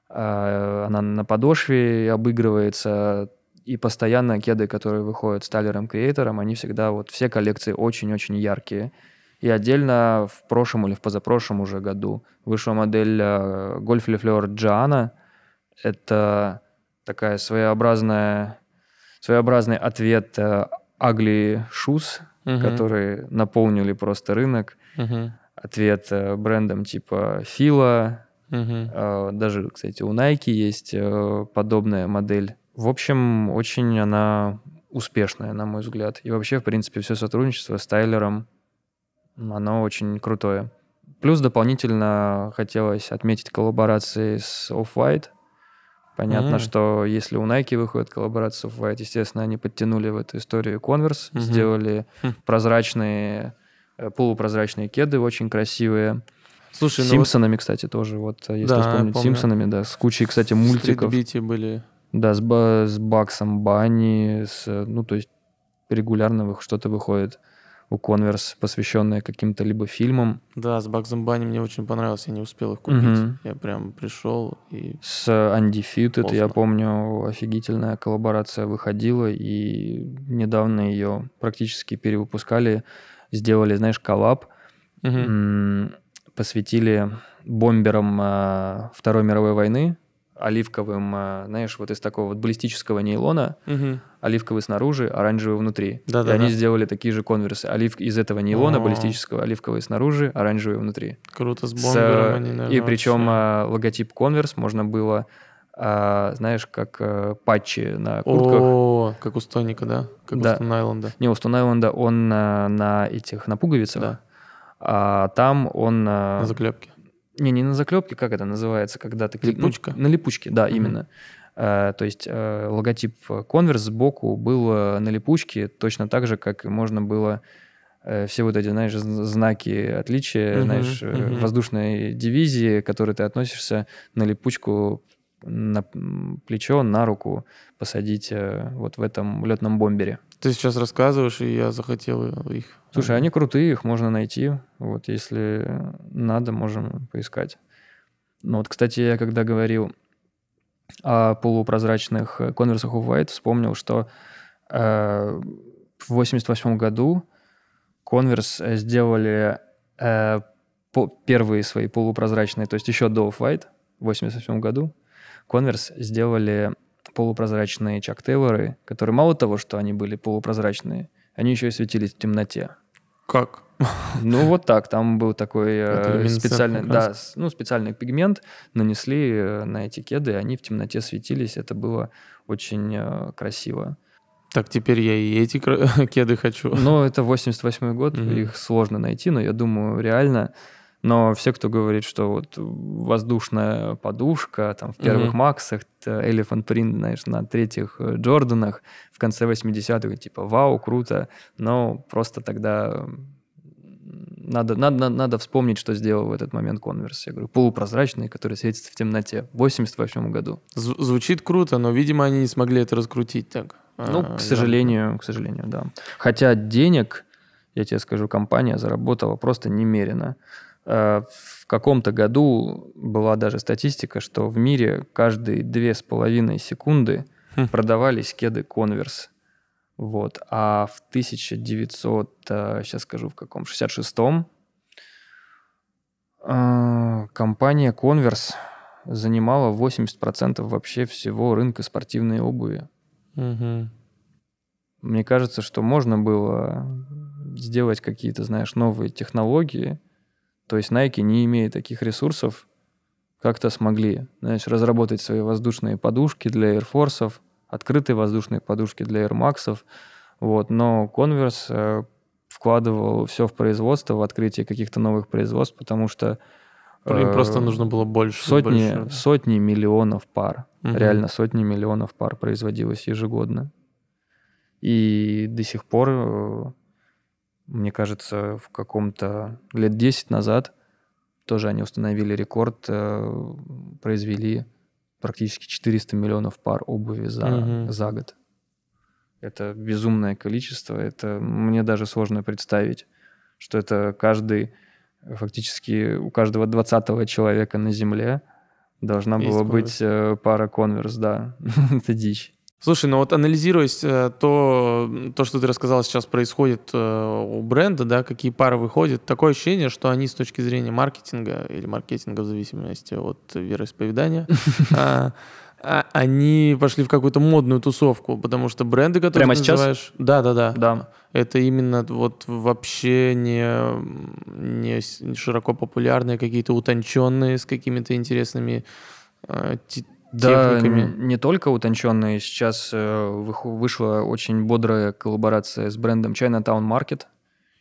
А, Она на подошве обыгрывается, и постоянно кеды, которые выходят с Тайлером Креатором, они всегда, вот все коллекции очень-очень яркие. И отдельно в прошлом или в позапрошлом уже году вышла модель э, Golf Lefleur Gianna. Это такая своеобразная, своеобразный ответ Ugly Shoes, Мгм. которые наполнили просто рынок. Мгм. Ответ э, брендом типа Фила, э, даже, кстати, у Nike есть э, подобная модель. В общем, очень она успешная, на мой взгляд. И вообще, в принципе, все сотрудничество с Тайлером, оно очень крутое. Плюс дополнительно хотелось отметить коллаборации с Off-White. Понятно, Мгм. что если у Nike выходит коллаборация с Off-White, естественно, они подтянули в эту историю Converse, Мгм. сделали Хм. прозрачные, э, полупрозрачные кеды, очень красивые. Слушай, С ну вот Симпсонами, кстати, тоже. Вот, э, если Да, вспомнить. Симпсонами, да, с кучей, кстати, в мультиков. стритбите были... Да, с, Ба- с Баксом Банни, с, э, ну, то есть регулярно что-то выходит у Converse, посвященное каким-то либо фильмам. Да, с Баксом Банни мне очень понравилось, я не успел их купить. Мгм. Я прям пришел и... С Undefeated, я Поздно. помню, офигительная коллаборация выходила, и недавно ее практически перевыпускали, сделали, знаешь, коллаб, м, посвятили бомберам а, Второй мировой войны, оливковым, а, знаешь, вот из такого вот баллистического нейлона, Мгм. оливковый снаружи, оранжевый внутри. Да-да-да. И они сделали такие же конверсы. Олив... Из этого нейлона О. баллистического, оливковый снаружи, оранжевый внутри. Круто, с С, бомбером э, они, И наверное, причем вообще. а, логотип конверс можно было, а, знаешь, как а, патчи на куртках. О, как у Стоника, да? Как Да. у Стон Айленда. Не, у Island он а, на этих, на пуговицах. Да. А там он... а, На заклепке. Не, не на заклепке, как это называется, когда ты... ну, Липучка? на липучке, да, Мгм. именно. Э, то есть э, логотип Converse сбоку был э, на липучке точно так же, как можно было все вот эти, знаешь, знаки отличия, Мгм, знаешь, мгм. воздушной дивизии, к которой ты относишься, на липучку на плечо, на руку посадить вот в этом летном бомбере. Ты сейчас рассказываешь, и я захотел их. Слушай, они крутые, их можно найти. Вот, если надо, можем поискать. Ну вот, кстати, я когда говорил о полупрозрачных э, конверсах Off-White, вспомнил, что э, в 88 году Converse сделали э, по- первые свои полупрозрачные, то есть еще до Off-White, в 88 году, Converse сделали полупрозрачные Чак Тейлоры, которые мало того, что они были полупрозрачные, они еще и светились в темноте. Как? Ну, вот так. Там был такой э, специальный, да, ну, специальный пигмент, нанесли э, на эти кеды, и они в темноте светились. Это было очень э, красиво. Так, теперь я и эти кеды хочу. Но это 88 год, Мгм. их сложно найти, но я думаю, реально. Но все, кто говорит, что вот воздушная подушка, там в первых Мгм. Максах, Elephant Print, знаешь, на третьих э, Джорданах в конце 80-х, типа, вау, круто, но просто тогда надо, надо, надо вспомнить, что сделал в этот момент Converse. Я говорю, полупрозрачный, который светится в темноте в 88 году. Зв- Звучит круто, но, видимо, они не смогли это раскрутить так. Ну, А, к я- сожалению, к сожалению, да. Хотя денег, я тебе скажу, компания заработала просто немерено. Э, В каком-то году была даже статистика, что в мире каждые две с половиной секунды Хм. продавались кеды Converse. Вот. А в 1900, сейчас скажу в каком, 66-м э, компания Converse занимала 80% вообще всего рынка спортивной обуви. Мгм. Мне кажется, что можно было сделать какие-то, знаешь, новые технологии. То есть Nike, не имея таких ресурсов, как-то смогли, знаешь, разработать свои воздушные подушки для Air Force, открытые воздушные подушки для Air Max. Вот. Но Converse э, вкладывал все в производство, в открытие каких-то новых производств, потому что Им э, просто нужно было больше. сотни, больше. сотни миллионов пар. Мгм. Реально сотни миллионов пар производилось ежегодно. И до сих пор, э, мне кажется, в каком-то лет 10 назад тоже они установили рекорд, э, произвели практически 400 миллионов пар обуви за, Мгм. за год. Это безумное количество. Это мне даже сложно представить, что это каждый, фактически у каждого 20 человека на Земле должна Есть была Converse. быть э, пара конверс, да. это дичь. Слушай, ну вот анализируя э, то, то, что ты рассказал сейчас происходит э, у бренда, да, какие пары выходят, такое ощущение, что они с точки зрения маркетинга или маркетинга в зависимости от вероисповедания, а, а, они пошли в какую-то модную тусовку, потому что бренды, которые Прямо ты сейчас? называешь... Да, да, да. Да. Это именно вот вообще не, не широко популярные, какие-то утонченные, с какими-то интересными э, Да, техниками. не только утонченные. Сейчас э, вышла очень бодрая коллаборация с брендом Chinatown Market.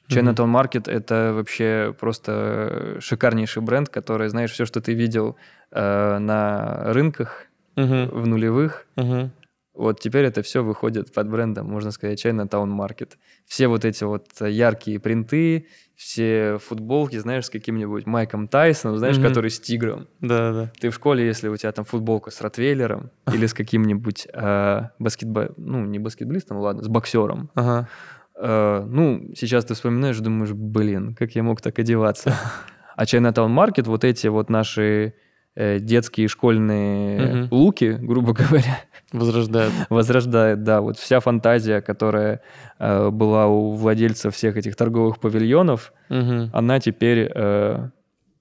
Chinatown Market это вообще просто шикарнейший бренд, который, знаешь, все, что ты видел э, на рынках Мгм, в нулевых, мгм. Вот теперь это все выходит под брендом, можно сказать, Chinatown Market. Все вот эти вот яркие принты, все футболки, знаешь, с каким-нибудь Майком Тайсоном, знаешь, Мгм. который с тигром. Да, да. Ты в школе, если у тебя там футболка с Ротвейлером или с каким-нибудь э, баскетбо... ну, не баскетболистом, ладно, с боксером, Ага. э, ну, сейчас ты вспоминаешь, думаешь, блин, как я мог так одеваться? А Chinatown Market, вот эти вот наши детские школьные Мгм. луки, грубо говоря, Возрождают. возрождает, да, вот вся фантазия, которая э, была у владельцев всех этих торговых павильонов, Мгм. она теперь, э,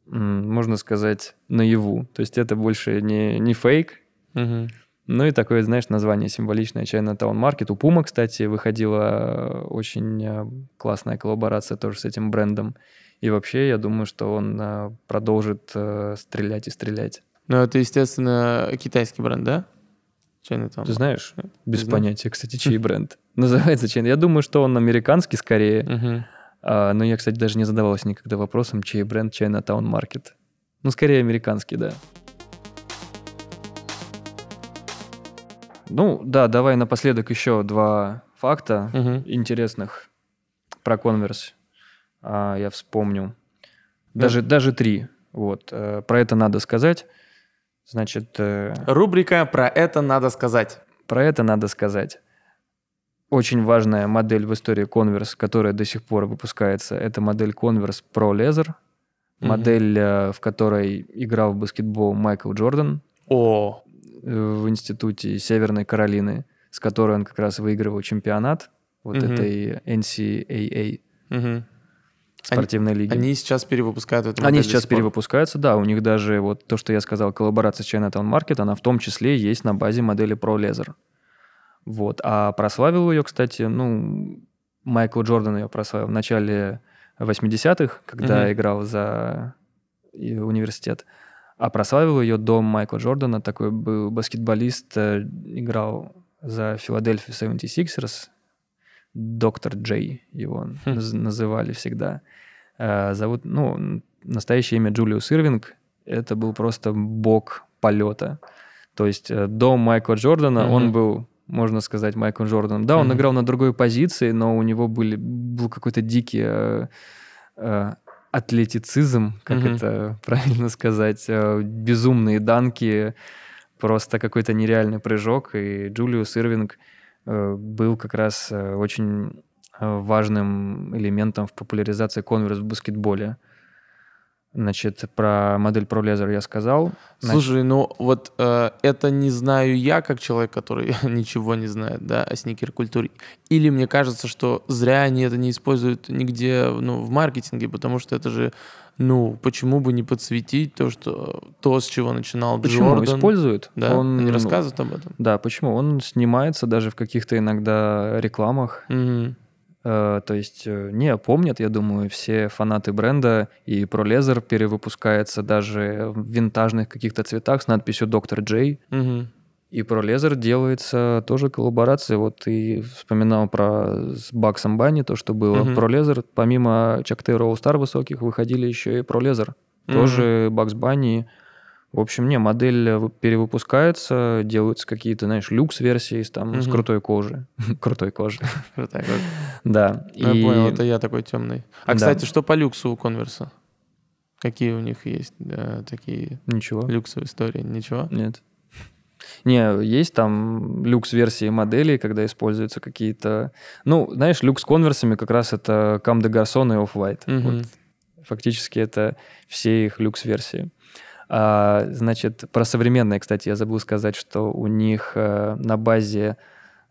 можно сказать, наяву. То есть это больше не, не фейк, Мгм. ну и такое, знаешь, название символичное Chinatown Market. У Puma, кстати, выходила э, очень э, классная коллаборация тоже с этим брендом. И вообще, я думаю, что он э, продолжит э, стрелять и стрелять. Ну, это, естественно, китайский бренд, да? Chinatown. Ты знаешь? Без знаю. понятия, кстати, чей бренд. Называется China. Я думаю, что он американский скорее. А, но я, кстати, даже не задавался никогда вопросом, чей бренд Chinatown Market. Ну, скорее американский, да. Ну, да, давай напоследок еще два факта Мгм. интересных про Converse. А, я вспомню. Даже, даже три. Вот. э, Про это надо сказать. Значит, э, Рубрика «Про это надо сказать». про это надо сказать. Очень важная модель в истории Converse, которая до сих пор выпускается, это модель Converse Pro Leather. Модель, э, в которой играл в баскетбол Майкл Джордан О, в институте Северной Каролины, с которой он как раз выигрывал чемпионат вот Мгм. этой NCAA мгм. Спортивной лиги. Они сейчас перевыпускают эту Они сейчас сих пор. перевыпускаются, да, у них даже вот то, что я сказал, коллаборация с Chinatown Market, она в том числе есть на базе модели Pro Leather. Вот, а прославил ее, кстати, ну, Майкл Джордан ее прославил в начале 80-х, когда Мгм. играл за университет. А прославил ее до Майкла Джордана, такой был баскетболист, э, играл за Филадельфию 76ers, доктор Джей его Хм. наз- называли всегда. Э, Зовут, ну, настоящее имя Джулиус Ирвинг. Это был просто бог полета. То есть э, до Майкла Джордана он был, можно сказать, Майклом Джорданом. Да, он Мгм. играл на другой позиции, но у него были, был какой-то дикий э, э, атлетицизм, как Мгм. это правильно сказать, э, безумные данки, просто какой-то нереальный прыжок. И Джулиус Ирвинг э, был как раз э, очень э, важным элементом в популяризации конверс в баскетболе. Значит, про модель Pro Leather я сказал. Значит, Слушай, ну вот э, это не знаю я, как человек, который ничего не знает, да, о сникер-культуре. Или мне кажется, что зря они это не используют нигде, ну, в маркетинге, потому что это же, ну, почему бы не подсветить то, что то, с чего начинал почему Джордан. используют? Да, Он, ну, рассказывают об этом. Да, почему? Он снимается даже в каких-то иногда рекламах. Мгм. Э, то есть, э, не, помнят, я думаю, все фанаты бренда, и Pro Leather перевыпускается даже в винтажных каких-то цветах с надписью Dr. J. Мгм. И Pro Leather делается тоже коллаборация. Вот ты вспоминал про с Баксом Банни, то, что было. Мгм. Pro Leather, помимо Чакты Роу Стар высоких, выходили еще и Pro Leather. Тоже Бакс Банни. В общем, не, модель э, вы- перевыпускается, делаются какие-то, знаешь, люкс-версии с, там, с Мгм. крутой кожи. крутой кожи. Крутая кожа. Да. Я и- понял, это я такой темный. А, Да. кстати, что по люксу у Конверса? Какие у них есть э, такие Ничего. люксовые истории? Ничего? Нет. Не, есть там люкс-версии моделей, когда используются какие-то... Ну, знаешь, люкс с конверсами как раз это Кам де Гарсон и Off-White. Мгм. Вот фактически это все их люкс-версии. А, значит, про современные, кстати, я забыл сказать, что у них э, на базе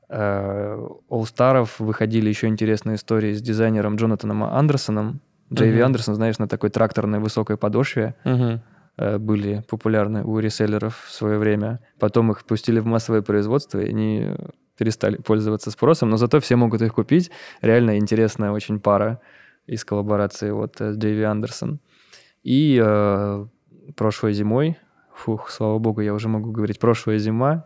э, All-Star'ов выходили еще интересные истории с дизайнером Джонатаном Андерсоном. Джейви Мгм. Андерсон, знаешь, на такой тракторной высокой подошве э, были популярны у реселлеров в свое время. Потом их пустили в массовое производство, и они перестали пользоваться спросом, но зато все могут их купить. Реально интересная очень пара из коллаборации вот с Джейви Андерсон. И э, прошлой зимой, фух, слава богу, я уже могу говорить, прошлая зима,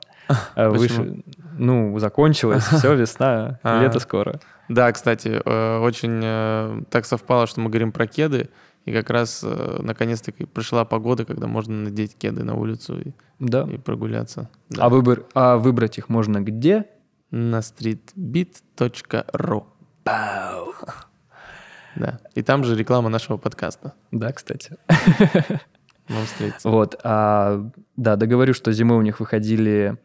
Почему? выше, ну, закончилась, все, весна, А. лето скоро. Да, кстати, э, очень э, так совпало, что мы говорим про кеды, и как раз э, наконец-таки пришла погода, когда можно надеть кеды на улицу и, Да. и прогуляться. Да. А, выбор, а выбрать их можно где? На streetbeat.ru. Да. И там же реклама нашего подкаста. Да, кстати. Вам встретиться. Вот, а, да, договорю, что зимой у них выходили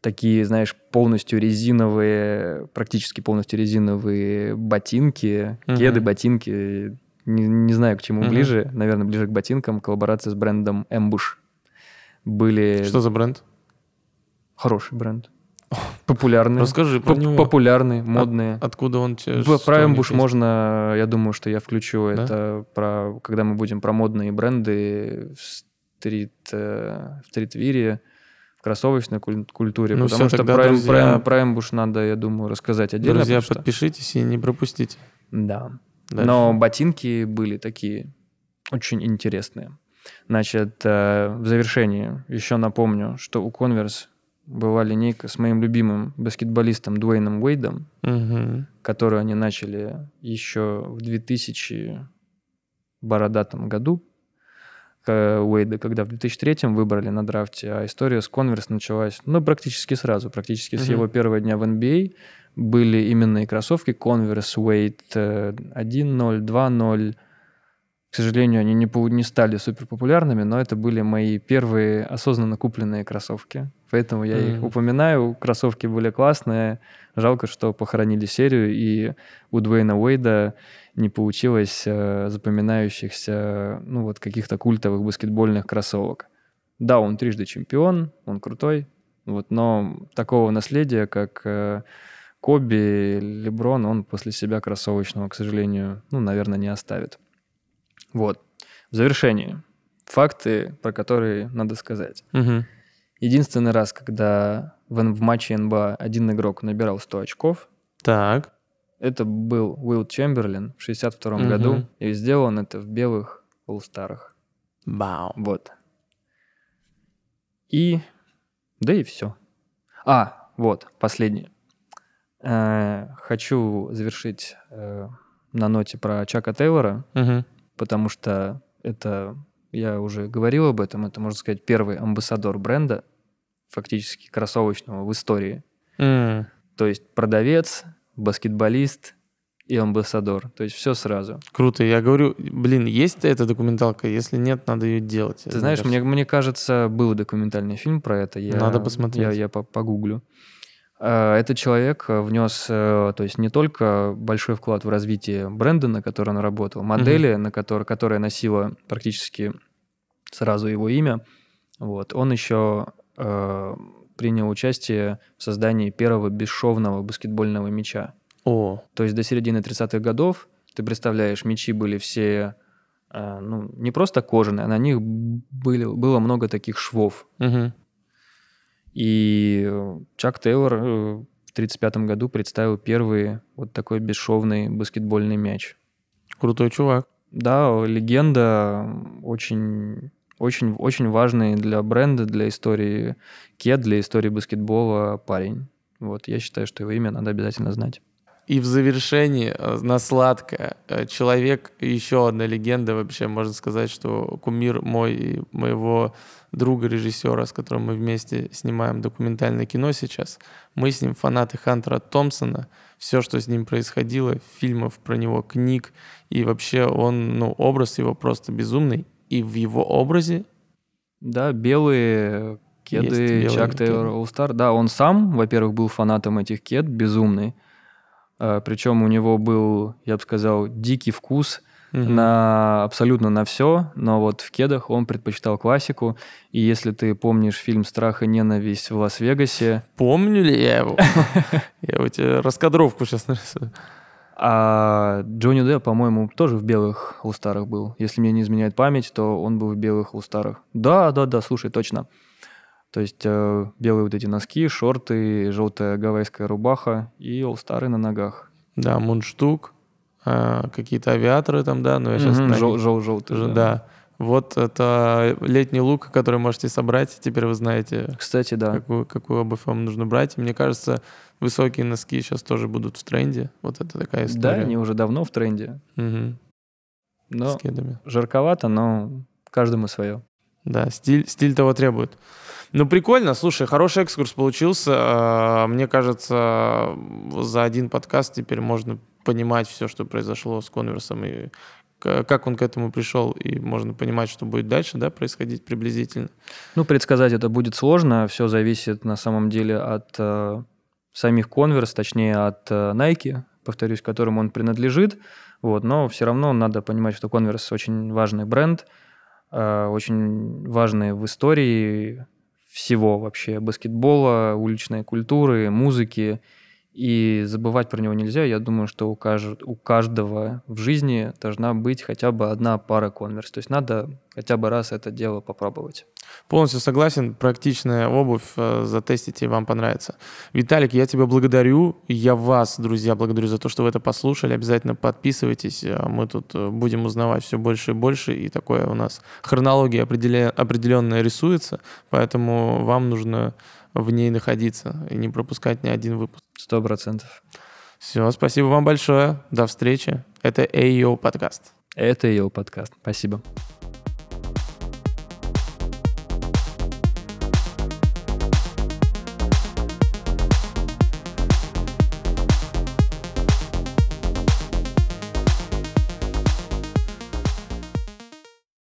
такие, знаешь, полностью резиновые, практически полностью резиновые ботинки, Мгм. кеды, ботинки, не, не знаю, к чему Мгм. ближе, наверное, ближе к ботинкам, коллаборация с брендом Ambush. Были Что за бренд? хороший бренд, популярные, Расскажи про поп- него. популярные, модные. Откуда он тебе? Про есть? можно, я думаю, что я включу Да? это про, когда мы будем про модные бренды в стрит, э, в стритвире, в кроссовочной куль- культуре, Ну потому всё, что про, друзья- про, про Ambush надо, я думаю, рассказать отдельно. Друзья, что- подпишитесь и не пропустите. Да. Дальше. Но ботинки были такие очень интересные. Значит, э, в завершении еще напомню, что у Converse была линейка с моим любимым баскетболистом Дуэйном Уэйдом, Мгм. которую они начали еще в 2000 бородатом году. К- Уэйда, когда в 2003 выбрали на драфте, а история с Converse началась, ну, практически сразу, практически с Мгм. его первого дня в NBA были именно и кроссовки Converse э, 1.0, 2.0. К сожалению, они не, не стали супер популярными, но это были мои первые осознанно купленные кроссовки. Поэтому я их Мгм. упоминаю. Кроссовки были классные. Жалко, что похоронили серию, и у Дуэйна Уэйда не получилось э, запоминающихся, ну вот, каких-то культовых баскетбольных кроссовок. Да, он трижды чемпион, он крутой, вот, но такого наследия, как э, Коби, Леброн, он после себя кроссовочного, к сожалению, ну, наверное, не оставит. Вот. В завершении. Факты, про которые надо сказать. Мгм. Единственный раз, когда в, в матче НБА один игрок набирал 100 очков, Так. это был Уилл Чемберлин в 62 Мгм. году, и сделал он это в белых All-Старах. Бау. Вот. И... Да и все. А, вот, последнее. Э, Хочу завершить э, на ноте про Чака Тейлора, Мгм. Потому что это, я уже говорил об этом, это, можно сказать, первый амбассадор бренда, фактически кроссовочного в истории. М. То есть продавец, баскетболист и амбассадор. То есть все сразу. Круто. Я говорю, блин, есть эта документалка? Если нет, надо ее делать. Ты знаешь, мне, мне кажется, был документальный фильм про это. Я, Надо посмотреть. Я, я по- погуглю. Э, этот человек внес, то есть не только большой вклад в развитие бренда, на котором он работал, модели, mm-hmm. на которой, которая носила практически сразу его имя, вот, он еще э, принял участие в создании первого бесшовного баскетбольного мяча. О. То есть до середины 30-х годов, ты представляешь, мячи были все э, ну, не просто кожаные, а на них были, было много таких швов. Угу. И Чак Тейлор э, в 1935 году представил первый вот такой бесшовный баскетбольный мяч. Крутой чувак. Да, легенда очень очень, очень важный для бренда, для истории кед, для истории баскетбола парень. Вот, я считаю, что его имя надо обязательно знать. И в завершении э, на сладкое. Э, человек, еще одна легенда вообще, можно сказать, что кумир мой и моего друга режиссера, с которым мы вместе снимаем документальное кино сейчас. Мы с ним фанаты Хантера Томпсона. Все, что с ним происходило, фильмов про него, книг. И вообще он, ну, образ его просто безумный. И в его образе... Да, белые кеды Чак Тейлор All Да, он сам, во-первых, был фанатом этих кед, безумный. А, Причем у него был, я бы сказал, дикий вкус угу. на абсолютно на все, но вот в кедах он предпочитал классику. И если ты помнишь фильм «Страх и ненависть» в Лас-Вегасе... Помню ли я его? Я у тебя раскадровку сейчас нарисую. А Джонни Депп, по-моему, тоже в белых лустарах был. Если мне не изменяет память, то он был в белых лустарах. Да, да, да, слушай, точно. То есть э, белые вот эти носки, шорты, желтая гавайская рубаха и олстары на ногах. Да, мундштук, э, какие-то авиаторы там, да, но я сейчас... Угу, жел, жел, желтый, да. да. Вот это летний лук, который можете собрать. Теперь вы знаете, Кстати, да. какую, какую обувь вам нужно брать. Мне кажется, высокие носки сейчас тоже будут в тренде. Вот это такая история. Да, они уже давно в тренде. Угу. Но жарковато, но каждому свое. Да, стиль, стиль того требует. Ну, прикольно. Слушай, хороший экскурс получился. А, мне кажется, за один подкаст теперь можно понимать все, что произошло с конверсом и как он к этому пришел, и можно понимать, что будет дальше да, происходить приблизительно. Ну, предсказать это будет сложно. Все зависит на самом деле от э, самих конверс, точнее от э, Nike, повторюсь, которому он принадлежит. Вот, но все равно надо понимать, что конверс очень важный бренд, э, очень важный в истории всего вообще баскетбола, уличной культуры, музыки. И забывать про него нельзя. Я думаю, что у, кажд... у каждого в жизни должна быть хотя бы одна пара конверс. То есть надо хотя бы раз это дело попробовать. Полностью согласен. Практичная обувь. Э, затестите, и вам понравится. Виталик, я тебя благодарю. Я вас, друзья, благодарю за то, что вы это послушали. Обязательно подписывайтесь. Э, мы тут э, будем узнавать все больше и больше. И такое у нас хронология определенная рисуется. Поэтому вам нужно в ней находиться и не пропускать ни один выпуск. Сто процентов. Все, спасибо вам большое. До встречи. Это AEO подкаст. Это AEO подкаст. Спасибо.